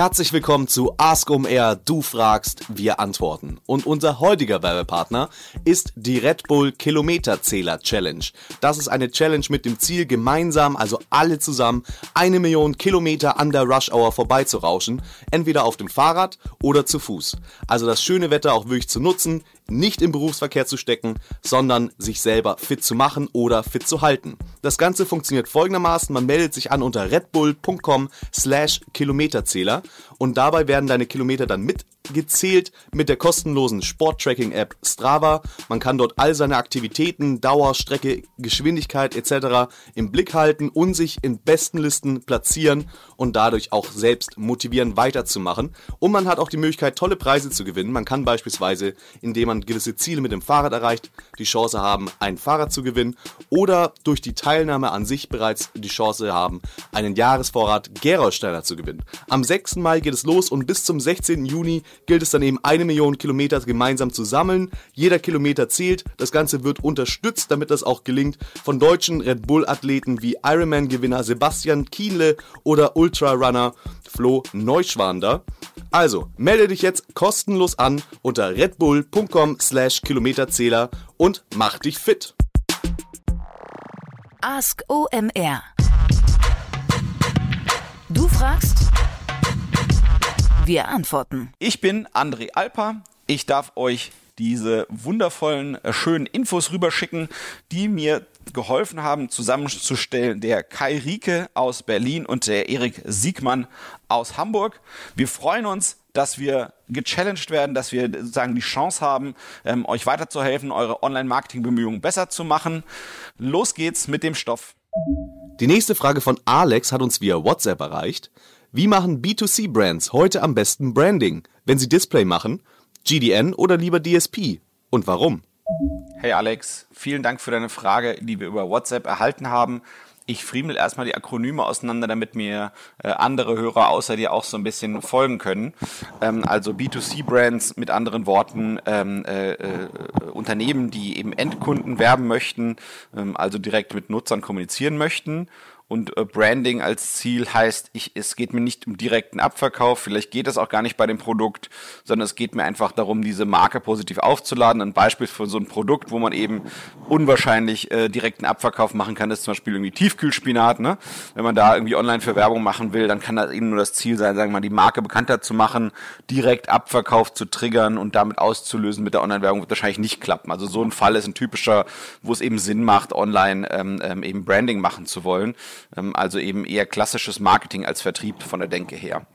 Herzlich willkommen zu Ask um Air. Du fragst, wir antworten. Und unser heutiger Werbepartner ist die Red Bull Kilometerzähler Challenge. Das ist eine Challenge mit dem Ziel, gemeinsam, also alle zusammen, eine Million Kilometer an der Rush Hour vorbeizurauschen. Entweder auf dem Fahrrad oder zu Fuß. Also das schöne Wetter auch wirklich zu nutzen, nicht im Berufsverkehr zu stecken, sondern sich selber fit zu machen oder fit zu halten. Das Ganze funktioniert folgendermaßen. Man meldet sich an unter redbull.com slash Kilometerzähler und dabei werden deine Kilometer dann mitgezählt mit der kostenlosen Sporttracking-App Strava. Man kann dort all seine Aktivitäten, Dauer, Strecke, Geschwindigkeit etc. im Blick halten und sich in besten Listen platzieren und dadurch auch selbst motivieren weiterzumachen. Und man hat auch die Möglichkeit, tolle Preise zu gewinnen. Man kann beispielsweise, indem man gewisse Ziele mit dem Fahrrad erreicht, die Chance haben, ein Fahrrad zu gewinnen oder durch die Teilnahme an sich bereits die Chance haben, einen Jahresvorrat Gerolsteiner zu gewinnen. Am 6. Mai geht es los und bis zum 16. Juni gilt es dann eben eine Million Kilometer gemeinsam zu sammeln. Jeder Kilometer zählt. Das Ganze wird unterstützt, damit das auch gelingt, von deutschen Red Bull Athleten wie Ironman-Gewinner Sebastian Kienle oder Ultrarunner Flo Neuschwander. Also, melde dich jetzt kostenlos an unter redbull.com slash Kilometerzähler und mach dich fit. Ask OMR. Du fragst, wir antworten. Ich bin André Alper. Ich darf euch diese wundervollen, äh, schönen Infos rüberschicken, die mir geholfen haben, zusammenzustellen der Kai Rieke aus Berlin und der Erik Siegmann aus Hamburg. Wir freuen uns, dass wir gechallenged werden, dass wir sozusagen die Chance haben, ähm, euch weiterzuhelfen, eure Online-Marketing-Bemühungen besser zu machen. Los geht's mit dem Stoff. Die nächste Frage von Alex hat uns via WhatsApp erreicht. Wie machen B2C-Brands heute am besten Branding, wenn sie Display machen? GDN oder lieber DSP? Und warum? Hey Alex, vielen Dank für deine Frage, die wir über WhatsApp erhalten haben ich friemel erstmal die Akronyme auseinander, damit mir äh, andere Hörer außer dir auch so ein bisschen folgen können. Ähm, also B2C-Brands mit anderen Worten, ähm, äh, äh, Unternehmen, die eben Endkunden werben möchten, ähm, also direkt mit Nutzern kommunizieren möchten und äh, Branding als Ziel heißt, ich, es geht mir nicht um direkten Abverkauf, vielleicht geht es auch gar nicht bei dem Produkt, sondern es geht mir einfach darum, diese Marke positiv aufzuladen. Ein Beispiel für so ein Produkt, wo man eben unwahrscheinlich äh, direkten Abverkauf machen kann, ist zum Beispiel irgendwie Tiefkühlspinat. Ne? Wenn man da irgendwie online für Werbung machen will, dann kann das eben nur das Ziel sein, sagen wir mal, die Marke bekannter zu machen, direkt Abverkauf zu triggern und damit auszulösen mit der Online-Werbung wird wahrscheinlich nicht klappen. Also so ein Fall ist ein typischer, wo es eben Sinn macht, online ähm, ähm, eben Branding machen zu wollen. Ähm, also eben eher klassisches Marketing als Vertrieb von der Denke her.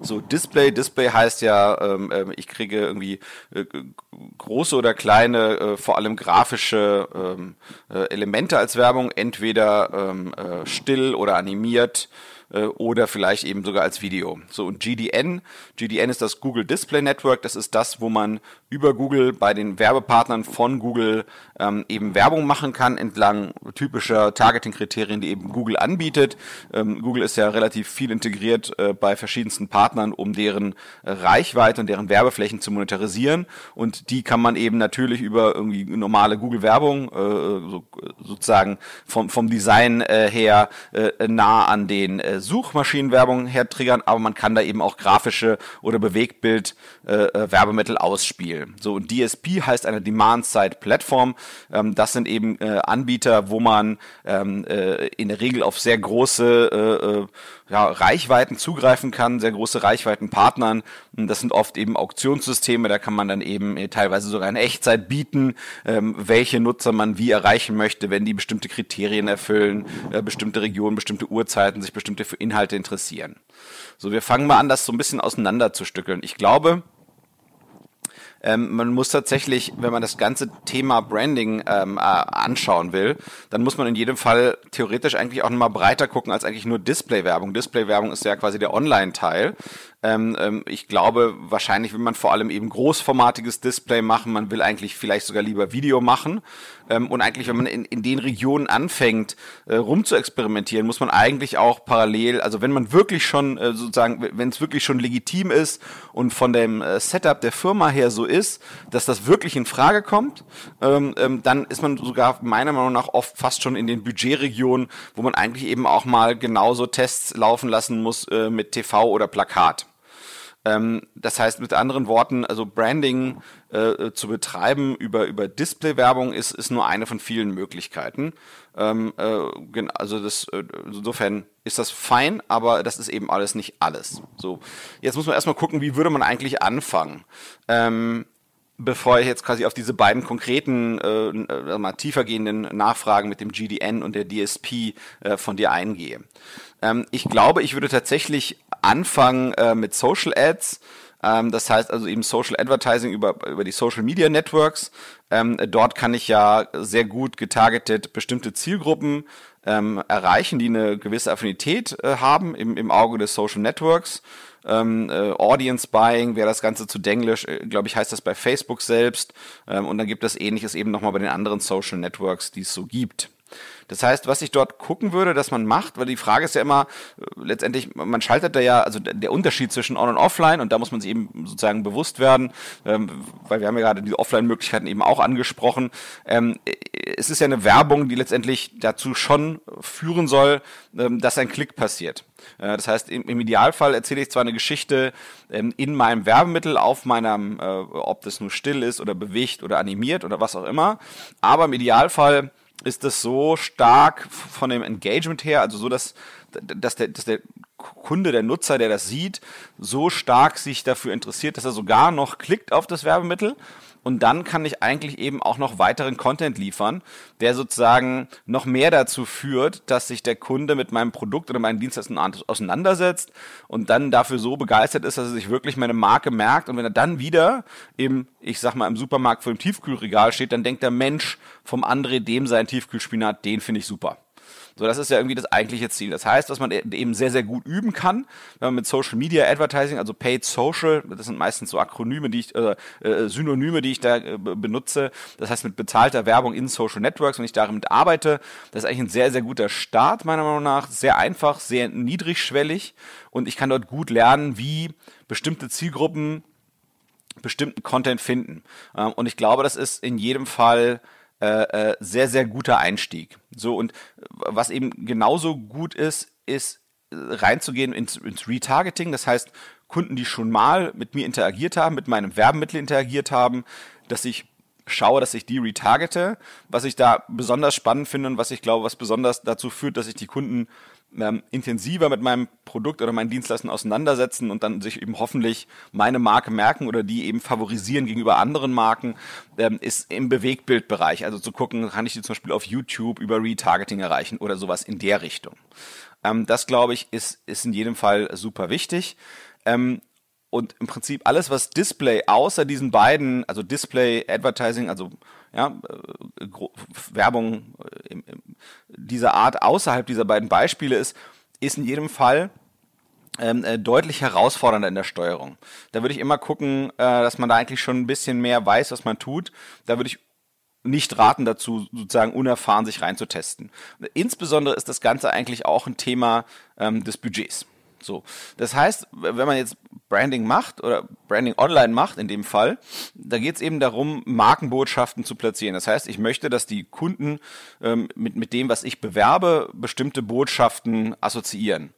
So, Display, Display heißt ja, ähm, ähm ich kriege irgendwie äh, große oder kleine, äh, vor allem grafische ähm, äh, Elemente als Werbung, entweder ähm, äh, still oder animiert äh, oder vielleicht eben sogar als Video. So und GDN, GDN ist das Google Display Network, das ist das, wo man über Google bei den Werbepartnern von Google ähm, eben Werbung machen kann entlang typischer Targeting-Kriterien, die eben Google anbietet. Ähm, Google ist ja relativ viel integriert äh, bei verschiedensten Partnern, um deren äh, Reichweite und deren Werbeflächen zu monetarisieren und die kann man eben natürlich über irgendwie normale Google-Werbung äh, so, sozusagen vom, vom Design äh, her nah an den Suchmaschinenwerbung hertriggern, aber man kann da eben auch grafische oder Bewegtbild äh, äh Werbemittel ausspielen. So und DSP heißt eine Demand-Side-Plattform. Ähm, das sind eben äh, Anbieter, wo man ähm, äh, in der Regel auf sehr große äh, äh ja, Reichweiten zugreifen kann, sehr große Reichweitenpartnern. Das sind oft eben Auktionssysteme, da kann man dann eben äh, teilweise sogar in Echtzeit bieten, ähm, welche Nutzer man wie erreichen möchte, wenn die bestimmte Kriterien erfüllen, äh, bestimmte Regionen, bestimmte Uhrzeiten, sich bestimmte für Inhalte interessieren. So, wir fangen mal an, das so ein bisschen auseinanderzustückeln. Ich glaube, ähm, man muss tatsächlich, wenn man das ganze Thema Branding ähm, äh, anschauen will, dann muss man in jedem Fall theoretisch eigentlich auch nochmal breiter gucken als eigentlich nur Display-Werbung. Display-Werbung ist ja quasi der Online-Teil. Ähm, ähm, ich glaube, wahrscheinlich will man vor allem eben großformatiges Display machen. Man will eigentlich vielleicht sogar lieber Video machen. Ähm, und eigentlich, wenn man in, in den Regionen anfängt, äh, rum zu experimentieren, muss man eigentlich auch parallel, also wenn man wirklich schon äh, sozusagen, wenn es wirklich schon legitim ist und von dem äh, Setup der Firma her so ist, dass das wirklich in Frage kommt, ähm, ähm, dann ist man sogar meiner Meinung nach oft fast schon in den Budgetregionen, wo man eigentlich eben auch mal genauso Tests laufen lassen muss äh, mit TV oder Plakat. Ähm, das heißt mit anderen Worten, also Branding äh, zu betreiben über, über Display-Werbung ist, ist nur eine von vielen Möglichkeiten. Ähm, äh, also das, äh, insofern ist das fein, aber das ist eben alles nicht alles. So, jetzt muss man erstmal gucken, wie würde man eigentlich anfangen. Ähm, bevor ich jetzt quasi auf diese beiden konkreten, äh, äh mal tiefergehenden Nachfragen mit dem GDN und der DSP äh, von dir eingehe. Ähm, ich glaube, ich würde tatsächlich anfangen äh, mit Social Ads. Ähm, das heißt also eben Social Advertising über, über die Social Media Networks. Ähm, dort kann ich ja sehr gut getargetet bestimmte Zielgruppen ähm, erreichen, die eine gewisse Affinität äh, haben im, im Auge des Social Networks. Ähm, äh, Audience Buying wäre das Ganze zu Denglisch, äh, glaube ich, heißt das bei Facebook selbst. Ähm, und dann gibt es ähnliches eben nochmal bei den anderen Social Networks, die es so gibt. Das heißt, was ich dort gucken würde, dass man macht, weil die Frage ist ja immer, äh, letztendlich, man schaltet da ja, also der Unterschied zwischen On- und Offline und da muss man sich eben sozusagen bewusst werden, ähm, weil wir haben ja gerade die Offline-Möglichkeiten eben auch angesprochen. Ähm, es ist ja eine Werbung, die letztendlich dazu schon führen soll, ähm, dass ein Klick passiert. Äh, das heißt, im, Idealfall erzähle ich zwar eine Geschichte ähm, in meinem Werbemittel auf meinem, äh, ob das nur still ist oder bewegt oder animiert oder was auch immer, aber im Idealfall ist das so stark von dem Engagement her, also so, dass, dass, der, dass der Kunde, der Nutzer, der das sieht, so stark sich dafür interessiert, dass er sogar noch klickt auf das Werbemittel und dann kann ich eigentlich eben auch noch weiteren Content liefern, der sozusagen noch mehr dazu führt, dass sich der Kunde mit meinem Produkt oder meinen Dienstleistungen auseinandersetzt und dann dafür so begeistert ist, dass er sich wirklich meine Marke merkt. Und wenn er dann wieder im, ich sag mal, im Supermarkt vor dem Tiefkühlregal steht, dann denkt der Mensch vom André, dem sein Tiefkühlspinat, den finde ich super. So, das ist ja irgendwie das eigentliche Ziel. Das heißt, was man e-, eben sehr, sehr gut üben kann, wenn man mit Social Media Advertising, also Paid Social, das sind meistens so Akronyme, die ich, äh, äh, Synonyme, die ich da äh, benutze. Das heißt, mit bezahlter Werbung in Social Networks, wenn ich damit arbeite, das ist eigentlich ein sehr, sehr guter Start, meiner Meinung nach. Sehr einfach, sehr niedrigschwellig und ich kann dort gut lernen, wie bestimmte Zielgruppen bestimmten Content finden. Ähm, und ich glaube, das ist in jedem Fall äh, äh, sehr, sehr guter Einstieg. So, und was eben genauso gut ist, ist äh, reinzugehen ins, ins Retargeting. Das heißt, Kunden, die schon mal mit mir interagiert haben, mit meinem Werbemittel interagiert haben, dass ich schaue, dass ich die retargete. Was ich da besonders spannend finde und was ich glaube, was besonders dazu führt, dass ich die Kunden ähm, intensiver mit meinem Produkt oder meinen Dienstleistungen auseinandersetzen und dann sich eben hoffentlich meine Marke merken oder die eben favorisieren gegenüber anderen Marken, ähm, ist im Bewegtbildbereich. Also zu gucken, kann ich die zum Beispiel auf YouTube über Retargeting erreichen oder sowas in der Richtung. Ähm, das, glaube ich, ist, ist in jedem Fall super wichtig. Ähm, und im Prinzip alles, was Display außer diesen beiden, also Display, Advertising, also ja, äh, Werbung äh, dieser Art außerhalb dieser beiden Beispiele ist, ist in jedem Fall ähm, äh, deutlich herausfordernder in der Steuerung. Da würde ich immer gucken, äh, dass man da eigentlich schon ein bisschen mehr weiß, was man tut. Da würde ich nicht raten dazu, sozusagen unerfahren sich reinzutesten. Insbesondere ist das Ganze eigentlich auch ein Thema ähm, des Budgets. So. Das heißt, wenn man jetzt Branding macht oder Branding online macht in dem Fall, da geht es eben darum, Markenbotschaften zu platzieren. Das heißt, ich möchte, dass die Kunden ähm, mit, mit dem, was ich bewerbe, bestimmte Botschaften assoziieren.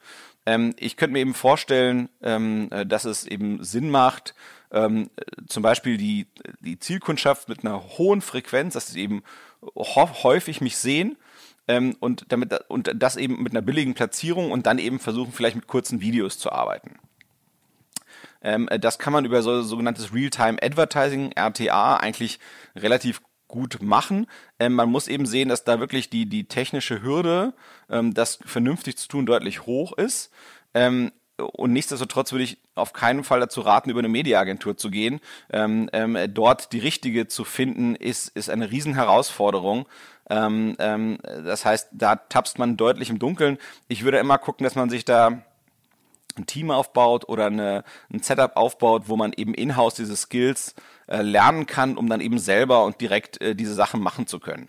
Ähm, ich könnte mir eben vorstellen, ähm, äh, dass es eben Sinn macht, ähm, zum Beispiel die, die Zielkundschaft mit einer hohen Frequenz, dass sie eben häufig mich sehen, ähm, und damit und das eben mit einer billigen Platzierung und dann eben versuchen vielleicht mit kurzen Videos zu arbeiten. Ähm, das kann man über so sogenanntes Real-Time Advertising RTA eigentlich relativ gut machen. Ähm, man muss eben sehen, dass da wirklich die die technische Hürde, ähm, das vernünftig zu tun, deutlich hoch ist. Ähm, und nichtsdestotrotz würde ich auf keinen Fall dazu raten, über eine Mediaagentur zu gehen. Ähm, ähm, dort die richtige zu finden, ist, ist eine Riesenherausforderung. Ähm, ähm, das heißt, da tapst man deutlich im Dunkeln. Ich würde immer gucken, dass man sich da ein Team aufbaut oder eine, ein Setup aufbaut, wo man eben in-house diese Skills äh, lernen kann, um dann eben selber und direkt äh, diese Sachen machen zu können.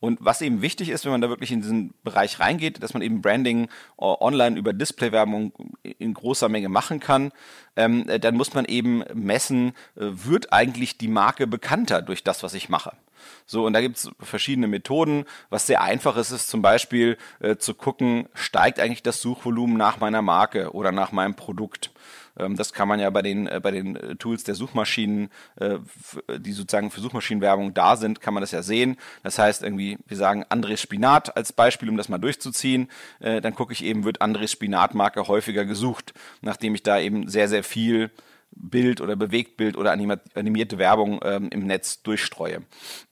Und was eben wichtig ist, wenn man da wirklich in diesen Bereich reingeht, dass man eben Branding online über Displaywerbung in großer Menge machen kann, ähm, dann muss man eben messen, wird eigentlich die Marke bekannter durch das, was ich mache. So, und da gibt es verschiedene Methoden. Was sehr einfach ist, ist zum Beispiel äh, zu gucken, steigt eigentlich das Suchvolumen nach meiner Marke oder nach meinem Produkt. Ähm, das kann man ja bei den, äh, bei den äh, Tools der Suchmaschinen, äh, die sozusagen für Suchmaschinenwerbung da sind, kann man das ja sehen. Das heißt irgendwie, wir sagen André Spinat als Beispiel, um das mal durchzuziehen. Dann gucke ich eben, wird André Spinat-Marke häufiger gesucht, nachdem ich da eben sehr, sehr viel Bild oder Bewegtbild oder animierte Werbung ähm, im Netz durchstreue.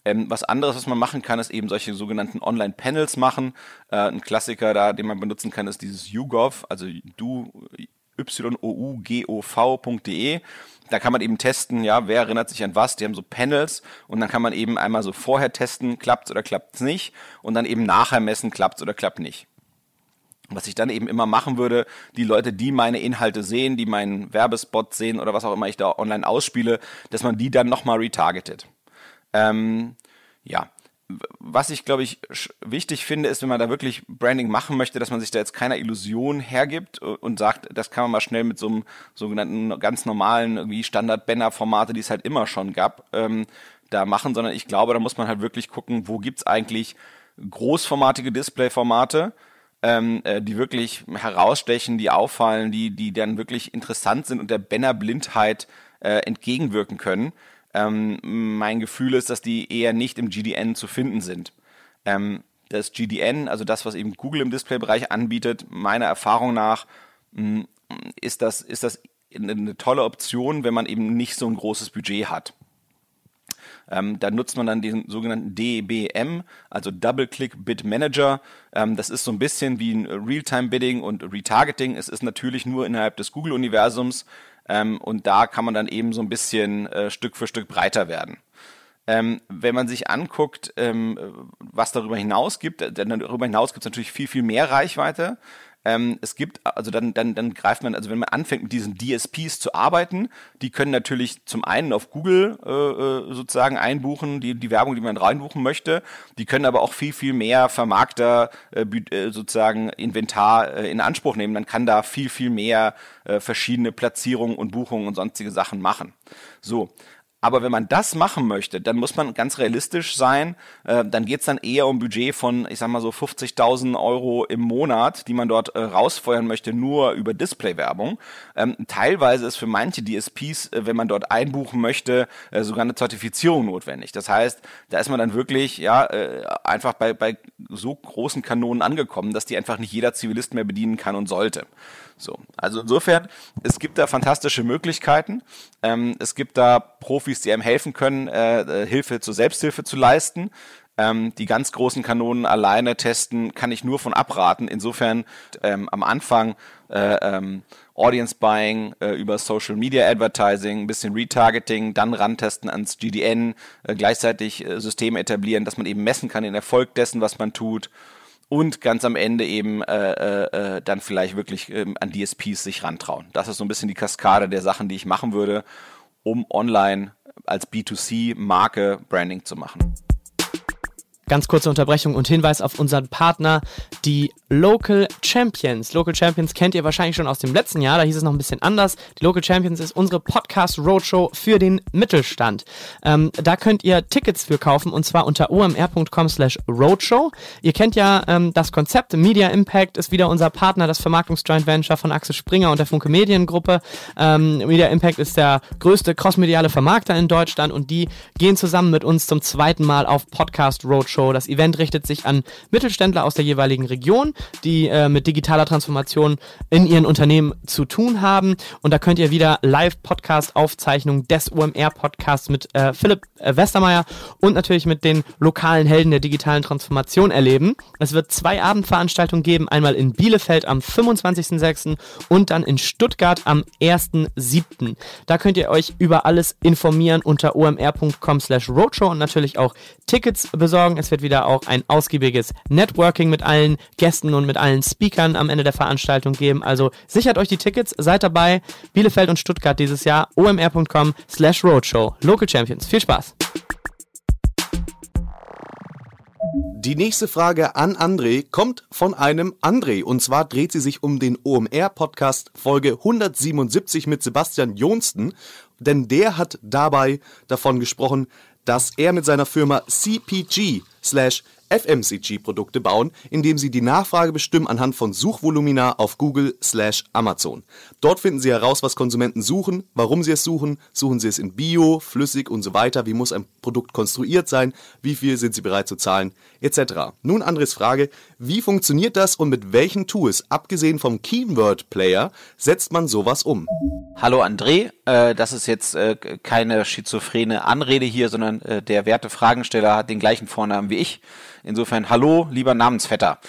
Ähm, was anderes, was man machen kann, ist eben solche sogenannten Online-Panels machen. Äh, ein Klassiker da, den man benutzen kann, ist dieses YouGov, also du yougov.de. Da kann man eben testen, ja, wer erinnert sich an was. Die haben so Panels und dann kann man eben einmal so vorher testen, klappt oder klappt es nicht und dann eben nachher messen, klappt oder klappt nicht. Was ich dann eben immer machen würde, die Leute, die meine Inhalte sehen, die meinen Werbespot sehen oder was auch immer ich da online ausspiele, dass man die dann nochmal retargetet. Ähm, ja, was ich, glaube ich, wichtig finde, ist, wenn man da wirklich Branding machen möchte, dass man sich da jetzt keiner Illusion hergibt und sagt, das kann man mal schnell mit so einem sogenannten ganz normalen irgendwie Standard-Banner-Formate, die es halt immer schon gab, ähm, da machen, sondern ich glaube, da muss man halt wirklich gucken, wo gibt's eigentlich großformatige Display-Formate, ähm, äh, die wirklich herausstechen, die auffallen, die, die dann wirklich interessant sind und der Banner-Blindheit äh, entgegenwirken können. Ähm, mein Gefühl ist, dass die eher nicht im GDN zu finden sind. Ähm, das GDN, also das, was eben Google im Display-Bereich anbietet, meiner Erfahrung nach mh, ist das, ist das eine tolle Option, wenn man eben nicht so ein großes Budget hat. Ähm, da nutzt man dann den sogenannten DBM, also Double Click Bid Manager. Ähm, das ist so ein bisschen wie ein Realtime-Bidding und Retargeting. Es ist natürlich nur innerhalb des Google-Universums ähm, und da kann man dann eben so ein bisschen äh, Stück für Stück breiter werden. Ähm, wenn man sich anguckt, ähm, was darüber hinaus gibt, denn darüber hinaus gibt es natürlich viel, viel mehr Reichweite. Ähm, es gibt, also dann, dann, dann greift man, also wenn man anfängt mit diesen DSPs zu arbeiten, die können natürlich zum einen auf Google äh, äh, sozusagen einbuchen, die, die Werbung, die man reinbuchen möchte. Die können aber auch viel, viel mehr Vermarkter äh, äh, sozusagen Inventar äh, in Anspruch nehmen. Dann kann da viel, viel mehr äh, verschiedene Platzierungen und Buchungen und sonstige Sachen machen. So, aber wenn man das machen möchte, dann muss man ganz realistisch sein. Äh, dann geht's dann eher um Budget von, ich sag mal so 50.000 Euro im Monat, die man dort äh, rausfeuern möchte, nur über Displaywerbung. Ähm, teilweise ist für manche DSPs, äh, wenn man dort einbuchen möchte, äh, sogar eine Zertifizierung notwendig. Das heißt, da ist man dann wirklich ja äh, einfach bei, bei so großen Kanonen angekommen, dass die einfach nicht jeder Zivilist mehr bedienen kann und sollte. So, also insofern, es gibt da fantastische Möglichkeiten. Ähm, es gibt da Profis, die einem helfen können, äh, äh, Hilfe zur Selbsthilfe zu leisten. Ähm, die ganz großen Kanonen alleine testen, kann ich nur von abraten. Insofern ähm, am Anfang äh, ähm, Audience Buying äh, über Social Media Advertising, ein bisschen Retargeting, dann rantesten ans GDN, äh, gleichzeitig äh, Systeme etablieren, dass man eben messen kann den Erfolg dessen, was man tut und ganz am Ende eben äh, äh, äh dann vielleicht wirklich ähm, an DSPs sich rantrauen. Das ist so ein bisschen die Kaskade der Sachen, die ich machen würde, um online als B2C-Marke Branding zu machen. Ganz kurze Unterbrechung und Hinweis auf unseren Partner, die Local Champions. Local Champions kennt ihr wahrscheinlich schon aus dem letzten Jahr, da hieß es noch ein bisschen anders. Die Local Champions ist unsere Podcast Roadshow für den Mittelstand. Ähm, da könnt ihr Tickets für kaufen und zwar unter omr.com slash roadshow. Ihr kennt ja ähm, das Konzept, Media Impact ist wieder unser Partner, das Vermarktungsjoint Venture von Axel Springer und der Funke Mediengruppe. Ähm, Media Impact ist der größte crossmediale Vermarkter in Deutschland und die gehen zusammen mit uns zum zweiten Mal auf Podcast Roadshow Show. Das Event richtet sich an Mittelständler aus der jeweiligen Region, die äh, mit digitaler Transformation in ihren Unternehmen zu tun haben. Und da könnt ihr wieder Live-Podcast-Aufzeichnungen des UMR-Podcasts mit äh, Philipp äh, Westermeier und natürlich mit den lokalen Helden der digitalen Transformation erleben. Es wird zwei Abendveranstaltungen geben, einmal in Bielefeld am 25.06. und dann in Stuttgart am 1.07. Da könnt ihr euch über alles informieren unter omr.com slash roadshow und natürlich auch Tickets besorgen. Es wird wieder auch ein ausgiebiges Networking mit allen Gästen und mit allen Speakern am Ende der Veranstaltung geben. Also sichert euch die Tickets, seid dabei. Bielefeld und Stuttgart dieses Jahr. omr.com slash roadshow. Local Champions. Viel Spaß. Die nächste Frage an André kommt von einem André. Und zwar dreht sie sich um den OMR-Podcast Folge 177 mit Sebastian Johnston. Denn der hat dabei davon gesprochen, dass er mit seiner Firma CPG slash FMCG-Produkte bauen, indem sie die Nachfrage bestimmen anhand von Suchvolumina auf Google slash Amazon. Dort finden sie heraus, was Konsumenten suchen, warum sie es suchen, suchen sie es in Bio, flüssig und so weiter, wie muss ein Produkt konstruiert sein, wie viel sind sie bereit zu zahlen, etc. Nun Andres Frage, wie funktioniert das und mit welchen Tools, abgesehen vom Keyword Player, setzt man sowas um? Hallo André, äh, das ist jetzt äh, keine schizophrene Anrede hier, sondern äh, der werte Fragensteller hat den gleichen Vornamen wie ich. Insofern hallo, lieber Namensvetter.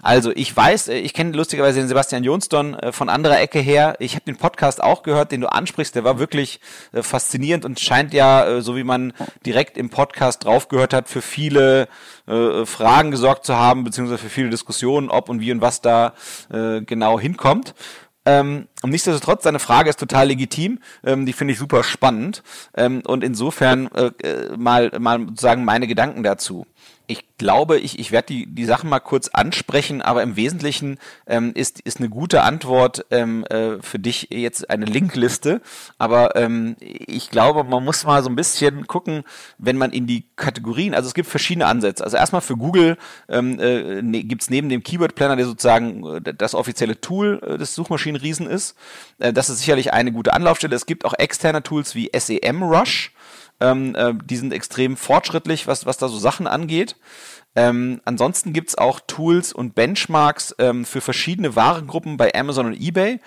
Also ich weiß, äh, ich kenne lustigerweise den Sebastian Jonston äh, von anderer Ecke her. Ich habe den Podcast auch gehört, den du ansprichst. Der war wirklich äh, faszinierend und scheint ja, so wie man direkt im Podcast draufgehört hat, für viele Fragen gesorgt zu haben, beziehungsweise für viele Diskussionen, ob und wie und was da genau hinkommt. Ähm, und nichtsdestotrotz, seine Frage ist total legitim. Ähm, die finde ich super spannend. Ähm, und insofern mal, mal sagen meine Gedanken dazu ich glaube, ich, ich werde die, die Sachen mal kurz ansprechen, aber im Wesentlichen ähm, ist, ist eine gute Antwort ähm, äh, für dich jetzt eine Linkliste. Aber ähm, ich glaube, man muss mal so ein bisschen gucken, wenn man in die Kategorien, also es gibt verschiedene Ansätze. Also erstmal für Google ähm, äh, ne, gibt es neben dem Keyword Planner, der sozusagen äh, das offizielle Tool äh, des Suchmaschinenriesen ist, äh, das ist sicherlich eine gute Anlaufstelle. Es gibt auch externe Tools wie SEMrush ähm, äh, die sind extrem fortschrittlich, was, was da so Sachen angeht. Ähm, ansonsten gibt's auch Tools und Benchmarks ähm, für verschiedene Warengruppen bei Amazon und eBay.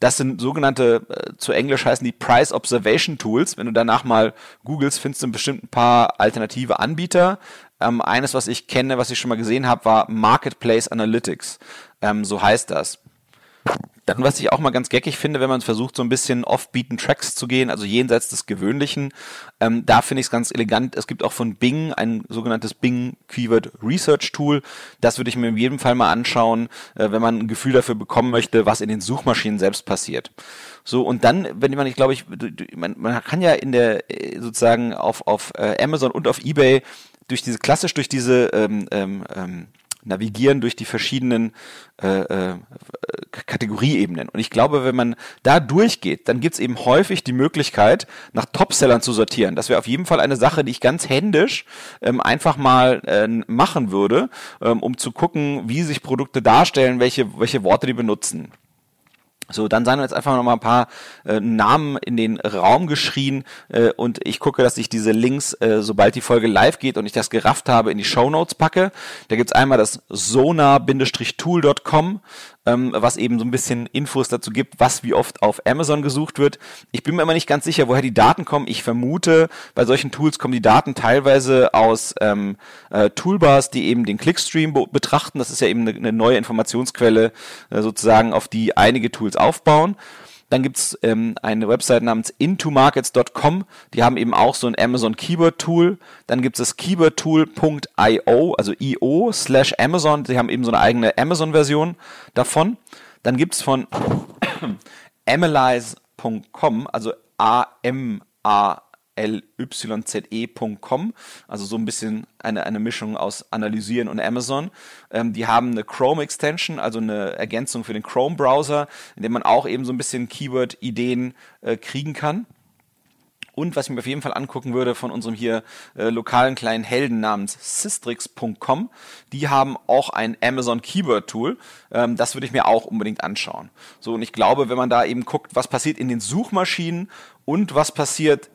Das sind sogenannte, äh, zu Englisch heißen die Price Observation Tools. Wenn du danach mal googelst, findest du bestimmt ein paar alternative Anbieter. Ähm, eines, was ich kenne, was ich schon mal gesehen habe, war Marketplace Analytics. Ähm, so heißt das. Dann, was ich auch mal ganz geckig finde, wenn man versucht, so ein bisschen off-beaten Tracks zu gehen, also jenseits des Gewöhnlichen, ähm, da finde ich es ganz elegant. Es gibt auch von Bing ein sogenanntes Bing Keyword Research Tool. Das würde ich mir in jedem Fall mal anschauen, äh, wenn man ein Gefühl dafür bekommen möchte, was in den Suchmaschinen selbst passiert. So, und dann, wenn man, ich glaube, ich, man, man kann ja in der, äh, sozusagen auf, auf äh, Amazon und auf Ebay durch diese, klassisch durch diese ähm, ähm, ähm navigieren durch die verschiedenen äh, äh, Kategorieebenen. Und ich glaube, wenn man da durchgeht, dann gibt's eben häufig die Möglichkeit, nach Topsellern zu sortieren. Das wäre auf jeden Fall eine Sache, die ich ganz händisch ähm, einfach mal äh, machen würde, ähm, um zu gucken, wie sich Produkte darstellen, welche, welche Worte die benutzen. So, dann seien jetzt einfach noch mal ein paar äh, Namen in den Raum geschrien äh, und ich gucke, dass ich diese Links, äh, sobald die Folge live geht und ich das gerafft habe, in die Show Notes packe. Da gibt's einmal das sona-tool.com, ähm, was eben so ein bisschen Infos dazu gibt, was wie oft auf Amazon gesucht wird. Ich bin mir immer nicht ganz sicher, woher die Daten kommen. Ich vermute, bei solchen Tools kommen die Daten teilweise aus ähm, äh, Toolbars, die eben den Clickstream betrachten. Das ist ja eben eine, eine neue Informationsquelle äh, sozusagen, auf die einige Tools aufbauen. Dann gibt's ähm, eine Website namens intomarkets.com, die haben eben auch so ein Amazon Keyword Tool. Dann gibt es keywordtool.io, also io slash Amazon, die haben eben so eine eigene Amazon-Version davon. Dann gibt's von analyze.com, also A-M-A lyze.com, also so ein bisschen eine, eine Mischung aus Analysieren und Amazon. Ähm, die haben eine Chrome Extension, also eine Ergänzung für den Chrome Browser, in dem man auch eben so ein bisschen Keyword-Ideen äh, kriegen kann. Und was ich mir auf jeden Fall angucken würde von unserem hier äh, lokalen kleinen Helden namens Systrix.com, die haben auch ein Amazon Keyword Tool. Ähm, das würde ich mir auch unbedingt anschauen. So, und ich glaube, wenn man da eben guckt, was passiert in den Suchmaschinen und was passiert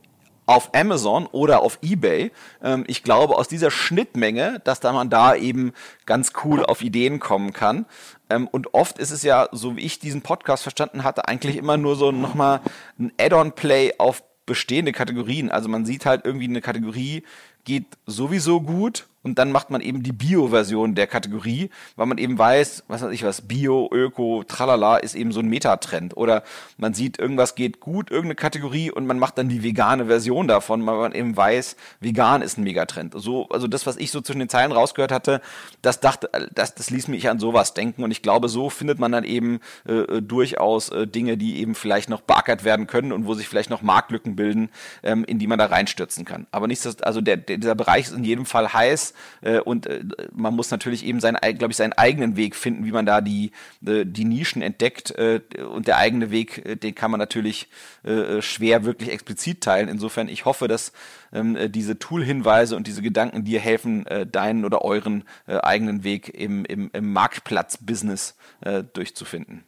auf Amazon oder auf eBay. Ähm, ich glaube aus dieser Schnittmenge, dass da man da eben ganz cool auf Ideen kommen kann. Ähm, und oft ist es ja, so wie ich diesen Podcast verstanden hatte, eigentlich immer nur so nochmal ein Add-on-Play auf bestehende Kategorien. Also man sieht halt irgendwie eine Kategorie geht sowieso gut und dann macht man eben die Bio-Version der Kategorie, weil man eben weiß, was weiß ich was, Bio, Öko, tralala ist eben so ein Metatrend. Oder man sieht, irgendwas geht gut, irgendeine Kategorie und man macht dann die vegane Version davon, weil man eben weiß, vegan ist ein Megatrend. So, also das, was ich so zwischen den Zeilen rausgehört hatte, das dachte, das, das ließ mich an sowas denken und ich glaube, so findet man dann eben äh, äh durchaus äh, Dinge, die eben vielleicht noch beackert werden können und wo sich vielleicht noch Marktlücken bilden, ähm, in die man da reinstürzen kann. Aber nichtsdestotrotz, also der, dieser Bereich ist in jedem Fall heiß äh, und äh, man muss natürlich eben seinen, glaube ich, seinen eigenen Weg finden, wie man da die, äh, die Nischen entdeckt äh, und der eigene Weg, äh, den kann man natürlich äh, schwer wirklich explizit teilen. Insofern, ich hoffe, dass ähm, diese Tool-Hinweise und diese Gedanken dir helfen, äh, deinen oder euren äh, eigenen Weg im, im, im Marktplatz-Business äh, durchzufinden.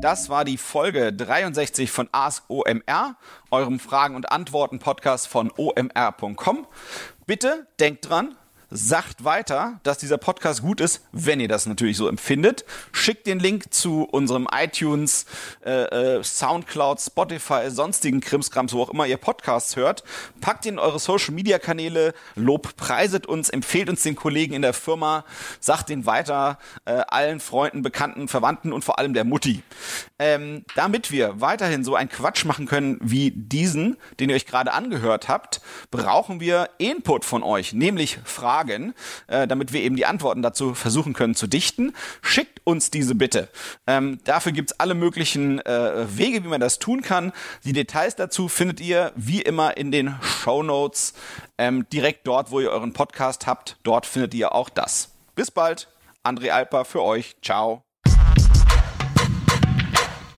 Das war die Folge 63 von Ask OMR, eurem Fragen- und Antworten-Podcast von omr.com. Bitte denkt dran, sagt weiter, dass dieser Podcast gut ist, wenn ihr das natürlich so empfindet. Schickt den Link zu unserem iTunes, äh, äh, Soundcloud, Spotify, sonstigen Krimskrams, wo auch immer ihr Podcasts hört. Packt ihn in eure Social Media Kanäle, lob, preiset uns, empfehlt uns den Kollegen in der Firma, sagt den weiter äh, allen Freunden, Bekannten, Verwandten und vor allem der Mutti. Ähm, damit wir weiterhin so einen Quatsch machen können wie diesen, den ihr euch gerade angehört habt, brauchen wir Input von euch, nämlich Fragen Fragen, äh, damit wir eben die Antworten dazu versuchen können zu dichten. Schickt uns diese bitte. Ähm, dafür es alle möglichen äh, Wege, wie man das tun kann. Die Details dazu findet ihr wie immer in den Show Notes. Ähm, direkt dort, wo ihr euren Podcast habt, dort findet ihr auch das. Bis bald. André Alper für euch. Ciao.